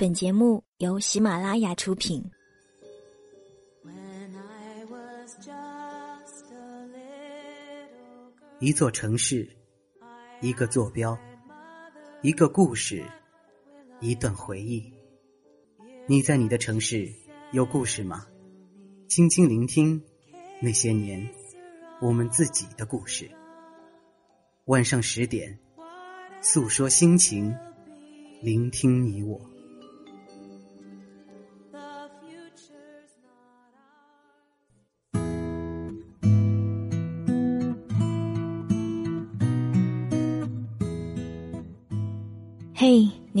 本节目由喜马拉雅出品。一座城市，一个坐标，一个故事，一段回忆。你在你的城市有故事吗？轻轻聆听那些年我们自己的故事。晚上十点，诉说心情，聆听你我。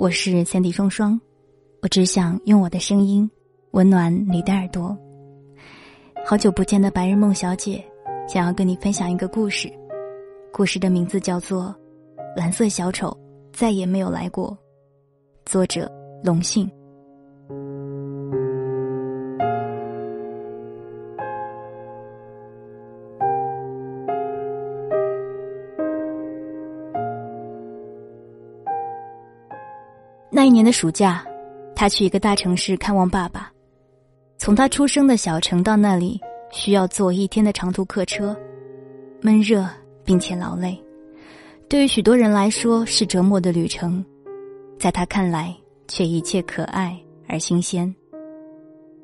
我是三 D 双双，我只想用我的声音温暖你的耳朵。好久不见的白日梦小姐，想要跟你分享一个故事，故事的名字叫做《蓝色小丑再也没有来过》，作者龙信。那一年的暑假，他去一个大城市看望爸爸。从他出生的小城到那里，需要坐一天的长途客车，闷热并且劳累，对于许多人来说是折磨的旅程，在他看来却一切可爱而新鲜。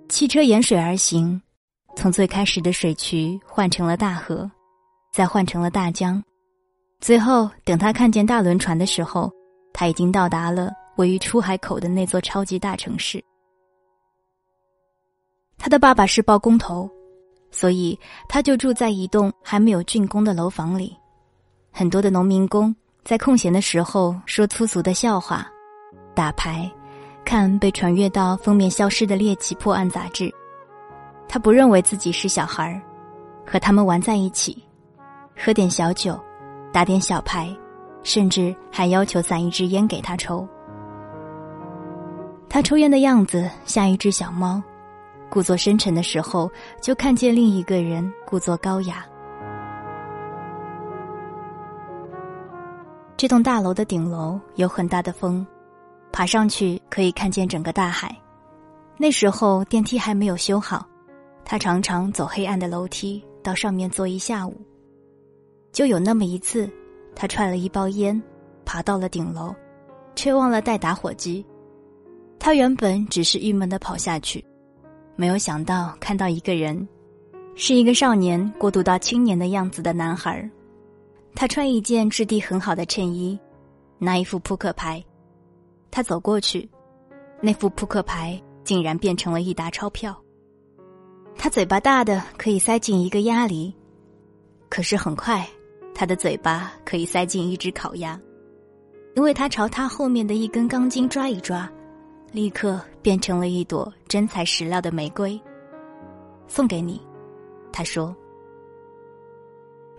汽车沿水而行，从最开始的水渠换成了大河，再换成了大江，最后等他看见大轮船的时候，他已经到达了。位于出海口的那座超级大城市，他的爸爸是包工头，所以他就住在一栋还没有竣工的楼房里。很多的农民工在空闲的时候说粗俗的笑话，打牌，看被传阅到封面消失的猎奇破案杂志。他不认为自己是小孩儿，和他们玩在一起，喝点小酒，打点小牌，甚至还要求攒一支烟给他抽。他抽烟的样子像一只小猫，故作深沉的时候，就看见另一个人故作高雅。这栋大楼的顶楼有很大的风，爬上去可以看见整个大海。那时候电梯还没有修好，他常常走黑暗的楼梯到上面坐一下午。就有那么一次，他揣了一包烟，爬到了顶楼，却忘了带打火机。他原本只是郁闷的跑下去，没有想到看到一个人，是一个少年过渡到青年的样子的男孩他穿一件质地很好的衬衣，拿一副扑克牌。他走过去，那副扑克牌竟然变成了一沓钞票。他嘴巴大的可以塞进一个鸭梨，可是很快，他的嘴巴可以塞进一只烤鸭，因为他朝他后面的一根钢筋抓一抓。立刻变成了一朵真材实料的玫瑰，送给你。他说：“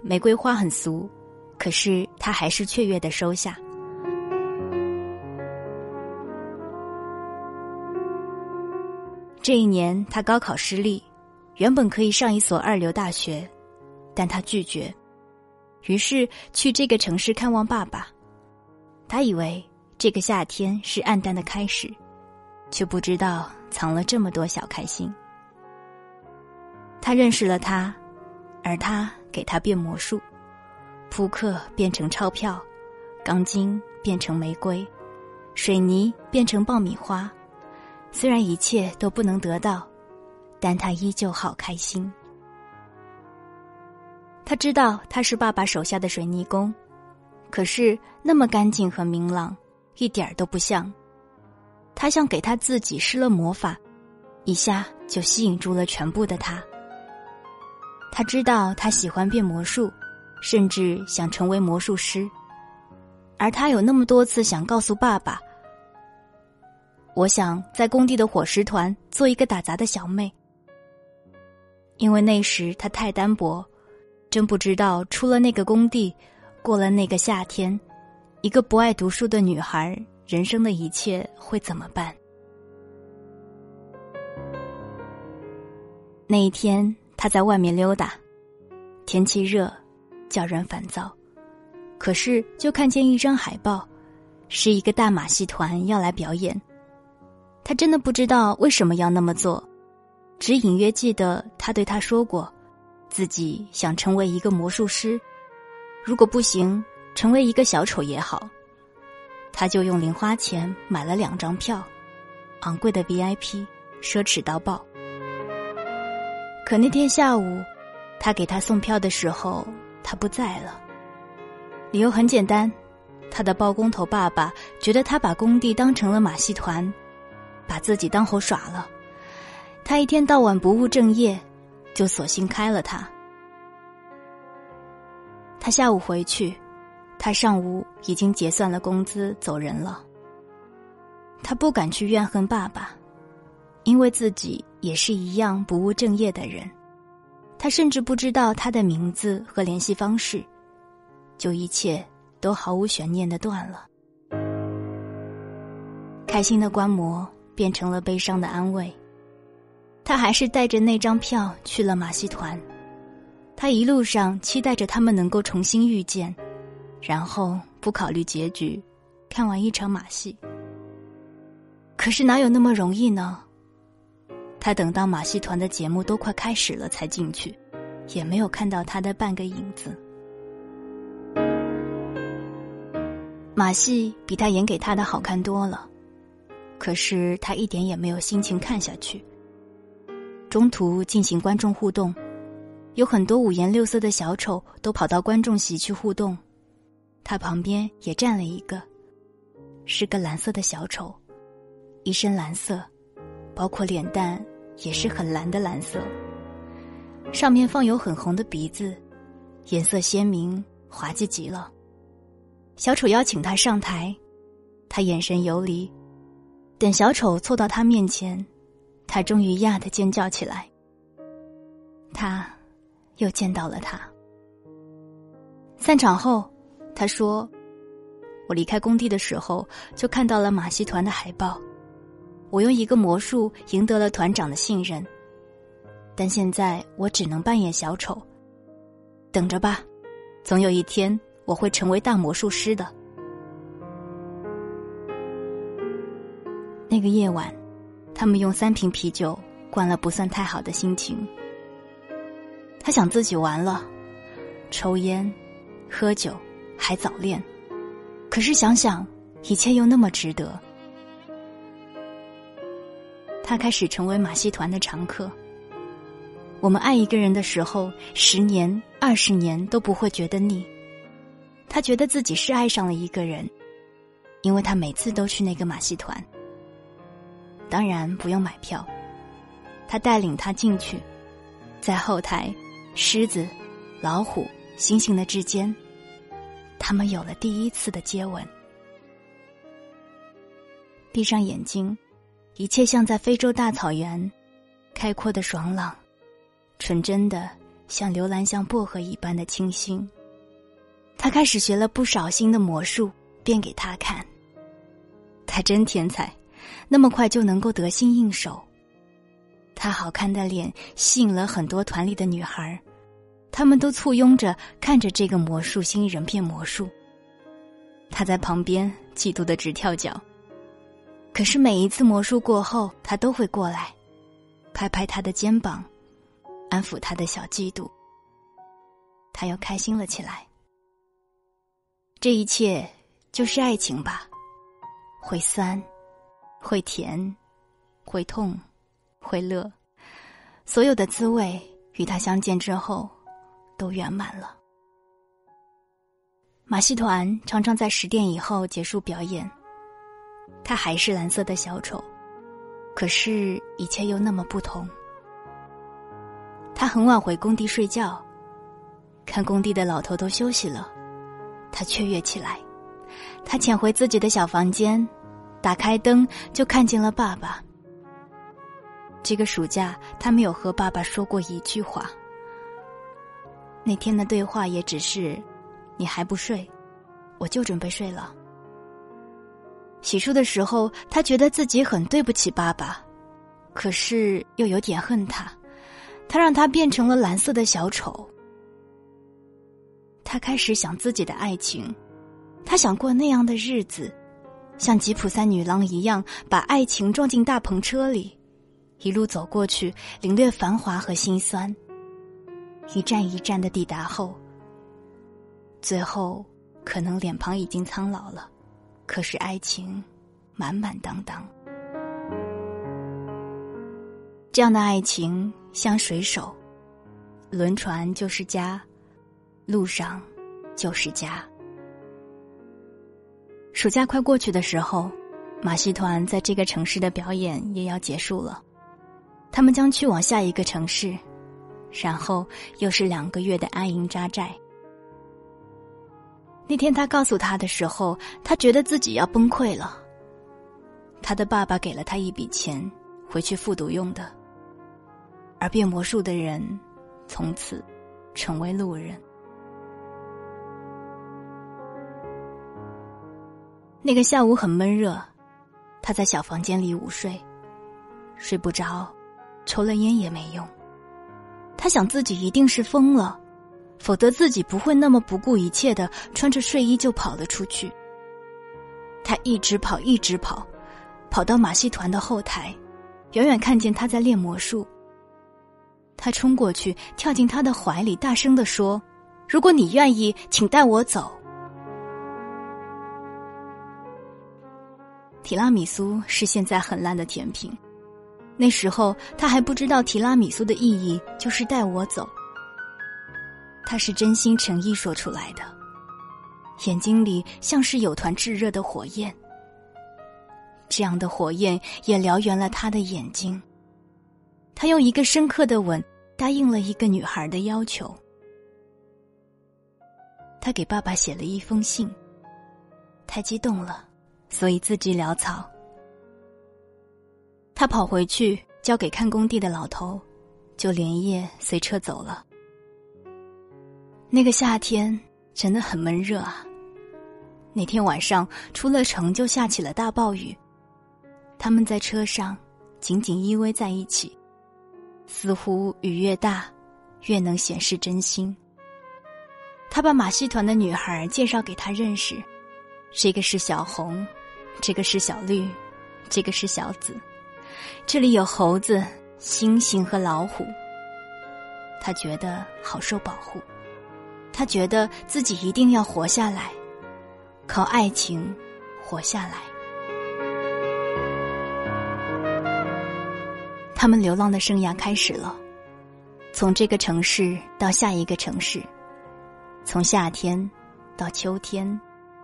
玫瑰花很俗，可是他还是雀跃的收下。”这一年他高考失利，原本可以上一所二流大学，但他拒绝，于是去这个城市看望爸爸。他以为这个夏天是暗淡的开始。却不知道藏了这么多小开心。他认识了他，而他给他变魔术，扑克变成钞票，钢筋变成玫瑰，水泥变成爆米花。虽然一切都不能得到，但他依旧好开心。他知道他是爸爸手下的水泥工，可是那么干净和明朗，一点儿都不像。他像给他自己施了魔法，一下就吸引住了全部的他。他知道他喜欢变魔术，甚至想成为魔术师。而他有那么多次想告诉爸爸：“我想在工地的伙食团做一个打杂的小妹。”因为那时他太单薄。真不知道出了那个工地，过了那个夏天，一个不爱读书的女孩，人生的一切会怎么办？那一天，他在外面溜达，天气热，叫人烦躁。可是，就看见一张海报，是一个大马戏团要来表演。他真的不知道为什么要那么做，只隐约记得他对他说过。自己想成为一个魔术师，如果不行，成为一个小丑也好。他就用零花钱买了两张票，昂贵的 VIP，奢侈到爆。可那天下午，他给他送票的时候，他不在了。理由很简单，他的包工头爸爸觉得他把工地当成了马戏团，把自己当猴耍了。他一天到晚不务正业。就索性开了他。他下午回去，他上午已经结算了工资走人了。他不敢去怨恨爸爸，因为自己也是一样不务正业的人。他甚至不知道他的名字和联系方式，就一切都毫无悬念的断了。开心的观摩变成了悲伤的安慰。他还是带着那张票去了马戏团，他一路上期待着他们能够重新遇见，然后不考虑结局，看完一场马戏。可是哪有那么容易呢？他等到马戏团的节目都快开始了才进去，也没有看到他的半个影子。马戏比他演给他的好看多了，可是他一点也没有心情看下去。中途进行观众互动，有很多五颜六色的小丑都跑到观众席去互动，他旁边也站了一个，是个蓝色的小丑，一身蓝色，包括脸蛋也是很蓝的蓝色，上面放有很红的鼻子，颜色鲜明，滑稽极了。小丑邀请他上台，他眼神游离，等小丑凑到他面前。他终于呀的尖叫起来。他，又见到了他。散场后，他说：“我离开工地的时候，就看到了马戏团的海报。我用一个魔术赢得了团长的信任，但现在我只能扮演小丑。等着吧，总有一天我会成为大魔术师的。”那个夜晚。他们用三瓶啤酒灌了不算太好的心情。他想自己完了，抽烟、喝酒，还早恋。可是想想，一切又那么值得。他开始成为马戏团的常客。我们爱一个人的时候，十年、二十年都不会觉得腻。他觉得自己是爱上了一个人，因为他每次都去那个马戏团。当然不用买票，他带领他进去，在后台，狮子、老虎、猩猩的之间，他们有了第一次的接吻。闭上眼睛，一切像在非洲大草原，开阔的爽朗，纯真的像流兰像薄荷一般的清新。他开始学了不少新的魔术，变给他看。他真天才。那么快就能够得心应手，他好看的脸吸引了很多团里的女孩，他们都簇拥着看着这个魔术新人变魔术。他在旁边嫉妒的直跳脚，可是每一次魔术过后，他都会过来，拍拍他的肩膀，安抚他的小嫉妒，他又开心了起来。这一切就是爱情吧，会酸，会甜，会痛，会乐，所有的滋味与他相见之后，都圆满了。马戏团常常在十点以后结束表演，他还是蓝色的小丑，可是，一切又那么不同。他很晚回工地睡觉，看工地的老头都休息了。他雀跃起来，他潜回自己的小房间，打开灯就看见了爸爸。这个暑假，他没有和爸爸说过一句话。那天的对话也只是：“你还不睡，我就准备睡了。”洗漱的时候，他觉得自己很对不起爸爸，可是又有点恨他，他让他变成了蓝色的小丑。他开始想自己的爱情，他想过那样的日子，像吉普赛女郎一样，把爱情装进大篷车里，一路走过去，领略繁华和心酸。一站一站的抵达后，最后可能脸庞已经苍老了，可是爱情满满当当。这样的爱情像水手，轮船就是家。路上，就是家。暑假快过去的时候，马戏团在这个城市的表演也要结束了，他们将去往下一个城市，然后又是两个月的安营扎寨。那天他告诉他的时候，他觉得自己要崩溃了。他的爸爸给了他一笔钱，回去复读用的，而变魔术的人，从此成为路人。那个下午很闷热，他在小房间里午睡，睡不着，抽了烟也没用。他想自己一定是疯了，否则自己不会那么不顾一切的穿着睡衣就跑了出去。他一直跑，一直跑，跑到马戏团的后台，远远看见他在练魔术。他冲过去，跳进他的怀里，大声的说：“如果你愿意，请带我走。”提拉米苏是现在很烂的甜品，那时候他还不知道提拉米苏的意义就是带我走。他是真心诚意说出来的，眼睛里像是有团炙热的火焰，这样的火焰也燎原了他的眼睛。他用一个深刻的吻答应了一个女孩的要求。他给爸爸写了一封信，太激动了。所以字迹潦草。他跑回去交给看工地的老头，就连夜随车走了。那个夏天真的很闷热啊。那天晚上出了城就下起了大暴雨，他们在车上紧紧依偎在一起，似乎雨越大，越能显示真心。他把马戏团的女孩介绍给他认识，这个是小红。这个是小绿，这个是小紫，这里有猴子、猩猩和老虎。他觉得好受保护，他觉得自己一定要活下来，靠爱情活下来。他们流浪的生涯开始了，从这个城市到下一个城市，从夏天到秋天，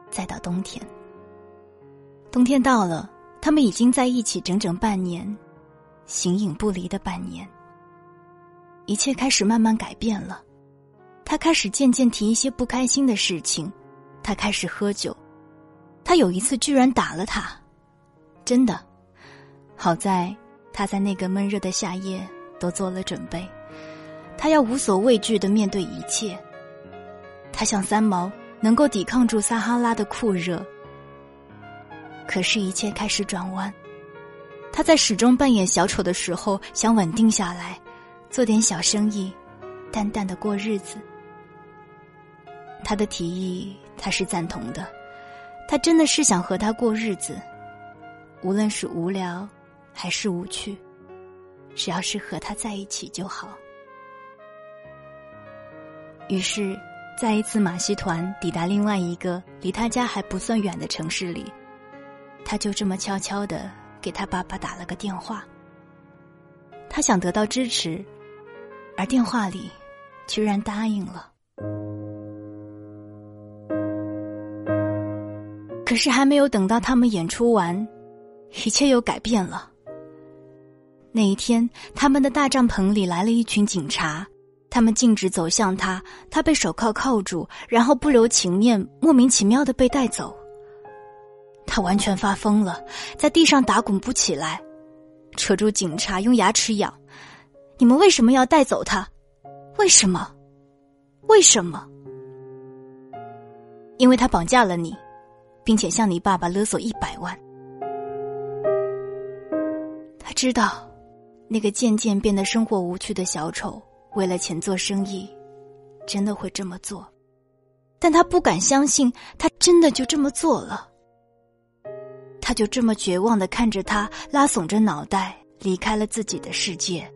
再到冬天。冬天到了，他们已经在一起整整半年，形影不离的半年。一切开始慢慢改变了，他开始渐渐提一些不开心的事情，他开始喝酒，他有一次居然打了他，真的。好在他在那个闷热的夏夜都做了准备，他要无所畏惧的面对一切。他像三毛，能够抵抗住撒哈拉的酷热。可是，一切开始转弯。他在始终扮演小丑的时候，想稳定下来，做点小生意，淡淡的过日子。他的提议，他是赞同的。他真的是想和他过日子，无论是无聊，还是无趣，只要是和他在一起就好。于是，在一次马戏团抵达另外一个离他家还不算远的城市里，他就这么悄悄的给他爸爸打了个电话。他想得到支持，而电话里居然答应了。可是还没有等到他们演出完，一切又改变了。那一天，他们的大帐篷里来了一群警察，他们径直走向他，他被手铐铐住，然后不留情面，莫名其妙的被带走。他完全发疯了，在地上打滚不起来，扯住警察，用牙齿咬：“你们为什么要带走他？为什么？为什么？因为他绑架了你。”并且向你爸爸勒索一百万。他知道，那个渐渐变得生活无趣的小丑，为了钱做生意，真的会这么做。但他不敢相信，他真的就这么做了。他就这么绝望的看着他，拉耸着脑袋离开了自己的世界。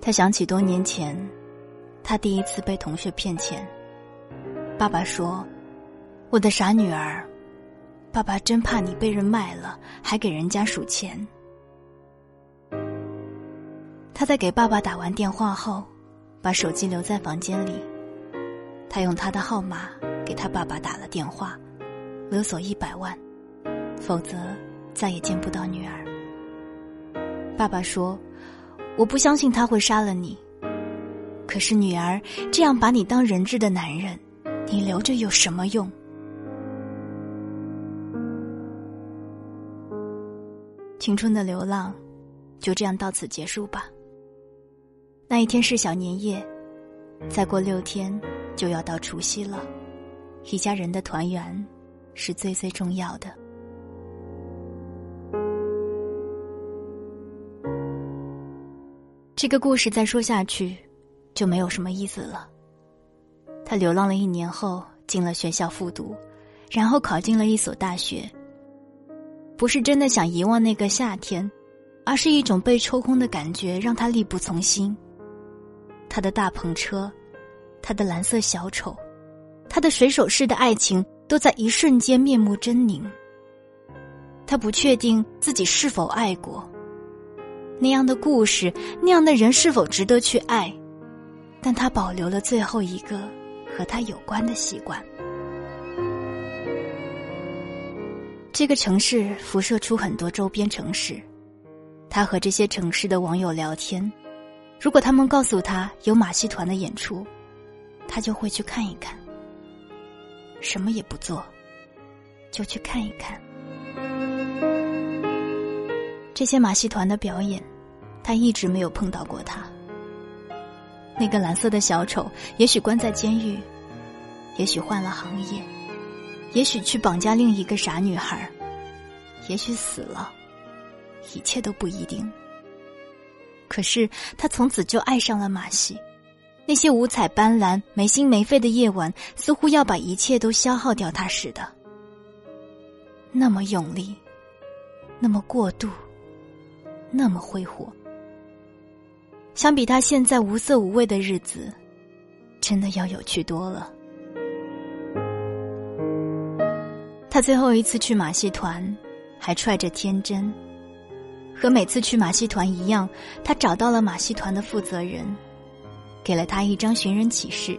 他想起多年前，他第一次被同学骗钱。爸爸说：“我的傻女儿，爸爸真怕你被人卖了，还给人家数钱。”他在给爸爸打完电话后，把手机留在房间里。他用他的号码给他爸爸打了电话，勒索一百万，否则再也见不到女儿。爸爸说。我不相信他会杀了你。可是女儿这样把你当人质的男人，你留着有什么用？青春的流浪，就这样到此结束吧。那一天是小年夜，再过六天就要到除夕了，一家人的团圆是最最重要的。这个故事再说下去，就没有什么意思了。他流浪了一年后，进了学校复读，然后考进了一所大学。不是真的想遗忘那个夏天，而是一种被抽空的感觉让他力不从心。他的大篷车，他的蓝色小丑，他的水手式的爱情，都在一瞬间面目狰狞。他不确定自己是否爱过。那样的故事，那样的人是否值得去爱？但他保留了最后一个和他有关的习惯。这个城市辐射出很多周边城市，他和这些城市的网友聊天。如果他们告诉他有马戏团的演出，他就会去看一看。什么也不做，就去看一看。这些马戏团的表演，他一直没有碰到过他。那个蓝色的小丑，也许关在监狱，也许换了行业，也许去绑架另一个傻女孩，也许死了，一切都不一定。可是他从此就爱上了马戏，那些五彩斑斓、没心没肺的夜晚，似乎要把一切都消耗掉他似的。那么用力，那么过度。那么挥霍，相比他现在无色无味的日子，真的要有趣多了。他最后一次去马戏团，还揣着天真，和每次去马戏团一样，他找到了马戏团的负责人，给了他一张寻人启事，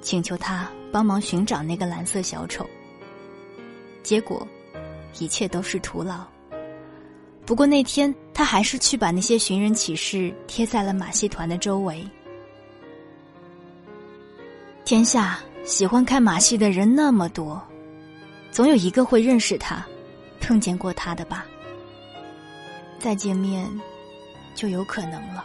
请求他帮忙寻找那个蓝色小丑。结果，一切都是徒劳。不过那天，他还是去把那些寻人启事贴在了马戏团的周围。天下喜欢看马戏的人那么多，总有一个会认识他，碰见过他的吧？再见面，就有可能了。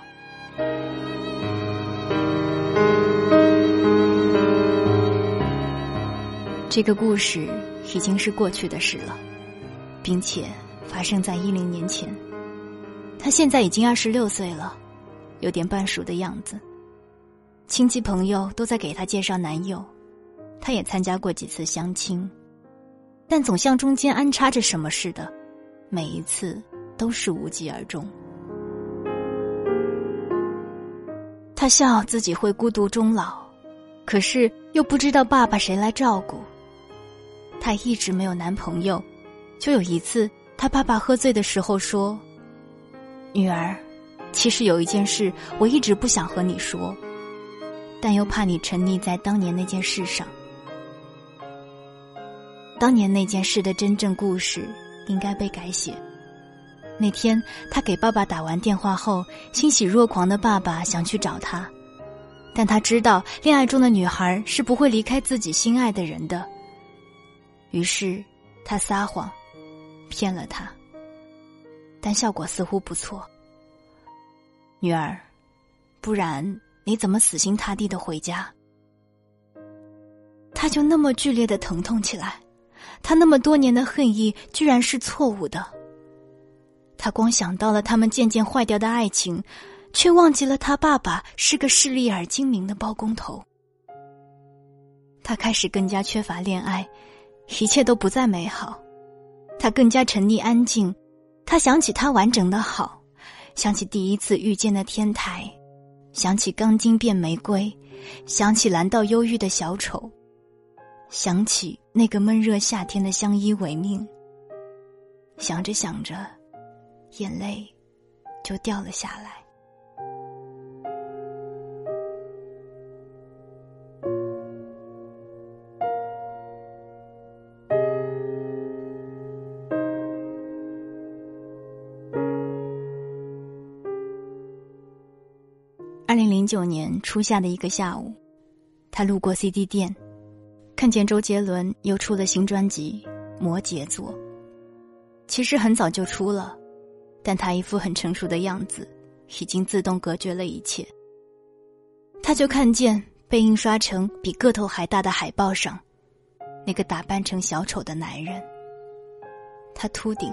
这个故事已经是过去的事了，并且。发生在一零年前，他现在已经二十六岁了，有点半熟的样子。亲戚朋友都在给他介绍男友，他也参加过几次相亲，但总像中间安插着什么似的，每一次都是无疾而终。他笑自己会孤独终老，可是又不知道爸爸谁来照顾。他一直没有男朋友，就有一次，他爸爸喝醉的时候说：“女儿，其实有一件事我一直不想和你说，但又怕你沉溺在当年那件事上。当年那件事的真正故事应该被改写。”那天，他给爸爸打完电话后，欣喜若狂的爸爸想去找他，但他知道恋爱中的女孩是不会离开自己心爱的人的。于是，他撒谎，骗了他，但效果似乎不错。女儿，不然你怎么死心塌地的回家？他就那么剧烈的疼痛起来，他那么多年的恨意居然是错误的。他光想到了他们渐渐坏掉的爱情，却忘记了他爸爸是个势利而精明的包工头。他开始更加缺乏恋爱，一切都不再美好。他更加沉溺安静。他想起他完整的好，想起第一次遇见的天台，想起钢筋变玫瑰，想起蓝到忧郁的小丑，想起那个闷热夏天的相依为命。想着想着。眼泪就掉了下来。二零零九年初夏的一个下午，他路过 CD 店，看见周杰伦又出了新专辑《摩羯座》，其实很早就出了。但他一副很成熟的样子，已经自动隔绝了一切。他就看见被印刷成比个头还大的海报上，那个打扮成小丑的男人。他秃顶，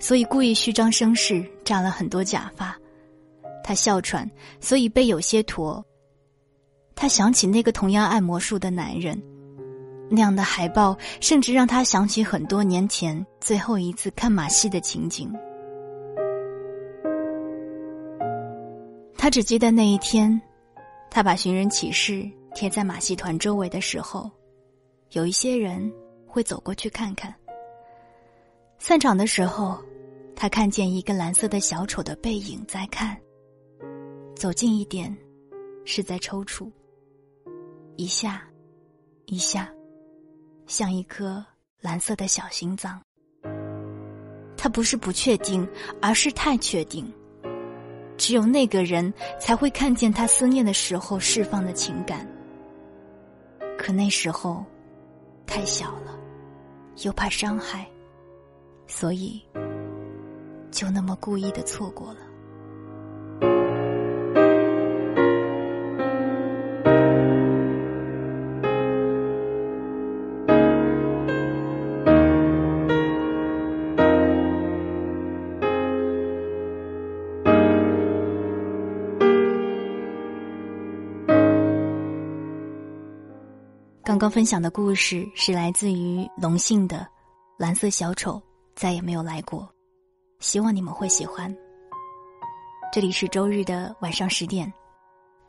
所以故意虚张声势，扎了很多假发。他哮喘，所以背有些驼。他想起那个同样爱魔术的男人，那样的海报甚至让他想起很多年前最后一次看马戏的情景。他只记得那一天，他把寻人启事贴在马戏团周围的时候，有一些人会走过去看看。散场的时候，他看见一个蓝色的小丑的背影在看。走近一点，是在抽搐，一下，一下，像一颗蓝色的小心脏。他不是不确定，而是太确定。只有那个人才会看见他思念的时候释放的情感。可那时候太小了，又怕伤害，所以就那么故意的错过了。刚刚分享的故事是来自于龙信的《蓝色小丑再也没有来过》，希望你们会喜欢。这里是周日的晚上十点，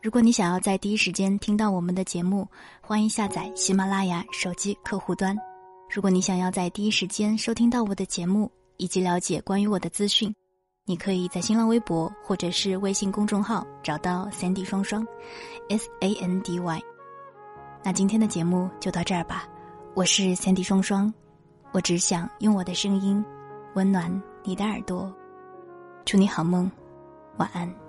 如果你想要在第一时间听到我们的节目，欢迎下载喜马拉雅手机客户端。如果你想要在第一时间收听到我的节目以及了解关于我的资讯，你可以在新浪微博或者是微信公众号找到 Sandy 双双，S A N D Y。那今天的节目就到这儿吧，我是三 D 双双，我只想用我的声音温暖你的耳朵，祝你好梦，晚安。